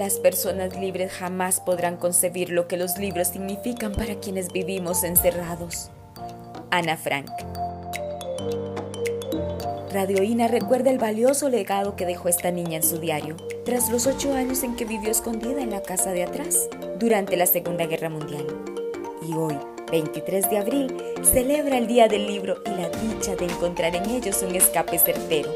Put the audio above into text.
Las personas libres jamás podrán concebir lo que los libros significan para quienes vivimos encerrados. Ana Frank. Radioína recuerda el valioso legado que dejó esta niña en su diario, tras los ocho años en que vivió escondida en la casa de atrás, durante la Segunda Guerra Mundial. Y hoy, 23 de abril, celebra el Día del Libro y la dicha de encontrar en ellos un escape certero